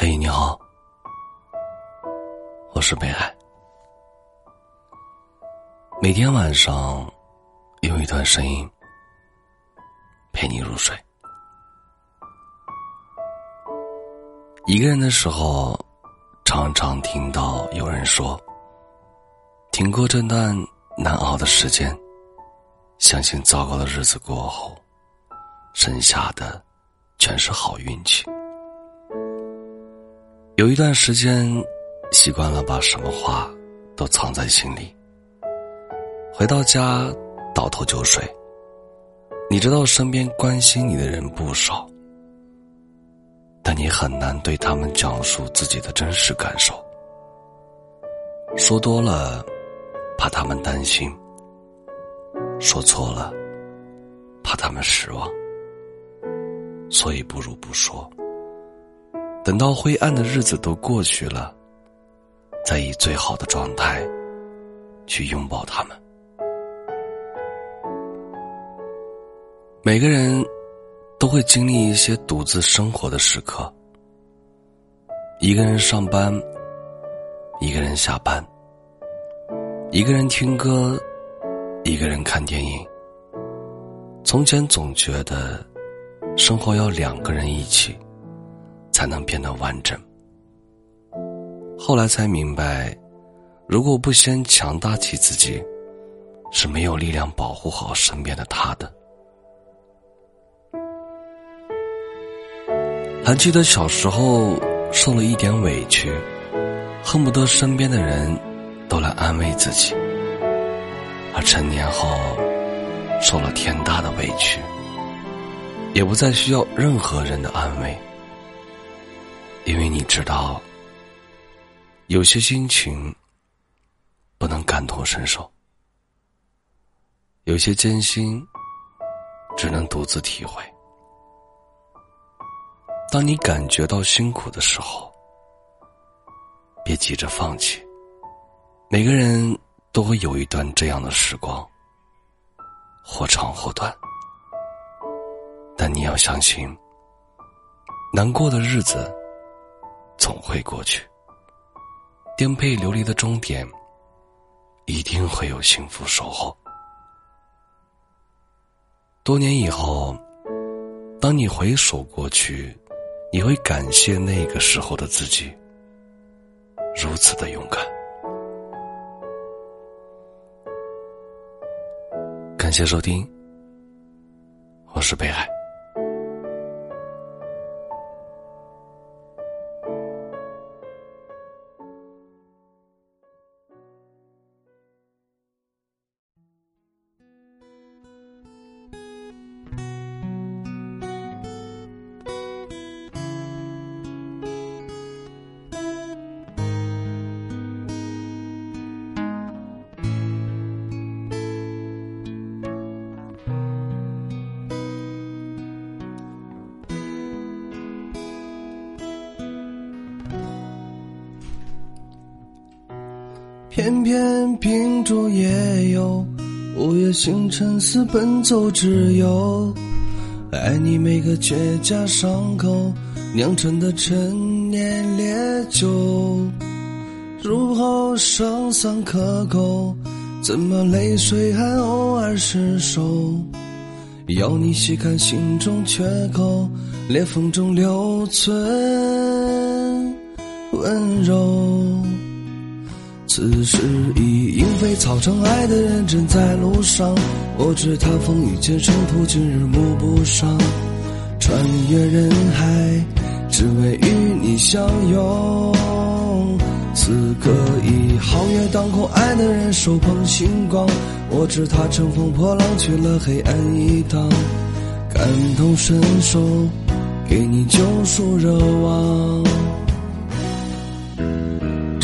嘿，你好，我是北海。每天晚上，有一段声音陪你入睡。一个人的时候，常常听到有人说：“挺过这段难熬的时间，相信糟糕的日子过后，剩下的全是好运气。”有一段时间，习惯了把什么话都藏在心里。回到家，倒头就睡。你知道身边关心你的人不少，但你很难对他们讲述自己的真实感受。说多了，怕他们担心；说错了，怕他们失望。所以不如不说。等到灰暗的日子都过去了，再以最好的状态去拥抱他们。每个人都会经历一些独自生活的时刻，一个人上班，一个人下班，一个人听歌，一个人看电影。从前总觉得生活要两个人一起。才能变得完整。后来才明白，如果不先强大起自己，是没有力量保护好身边的他的。还记得小时候受了一点委屈，恨不得身边的人都来安慰自己；而成年后受了天大的委屈，也不再需要任何人的安慰。因为你知道，有些心情不能感同身受，有些艰辛只能独自体会。当你感觉到辛苦的时候，别急着放弃。每个人都会有一段这样的时光，或长或短，但你要相信，难过的日子。总会过去，颠沛流离的终点，一定会有幸福守候。多年以后，当你回首过去，你会感谢那个时候的自己，如此的勇敢。感谢收听，我是北海。偏偏秉烛夜游，午夜星辰似奔走之友。爱你每个结痂伤口酿成的陈年烈酒，入喉生酸可口，怎么泪水还偶尔失守？要你细看心中缺口，裂缝中留存温柔。此时已莺飞草长，爱的人正在路上。我知他风雨兼程途，今日暮不赏。穿越人海，只为与你相拥。此刻已皓月当空，爱的人手捧星光。我知他乘风破浪去了黑暗一趟，感同身受，给你救赎热望。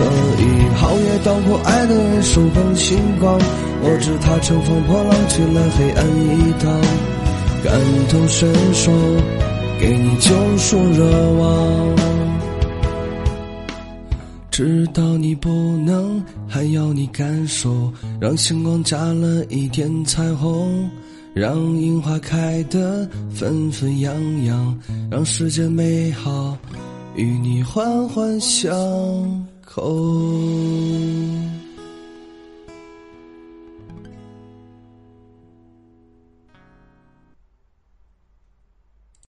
此刻已皓月当空，爱的人手捧星光，我知他乘风破浪去了黑暗一趟，感同身受，给你救赎热望。知道你不能，还要你感受，让星光加了一点彩虹，让樱花开得纷纷扬扬，让世界美好。与你环环相口。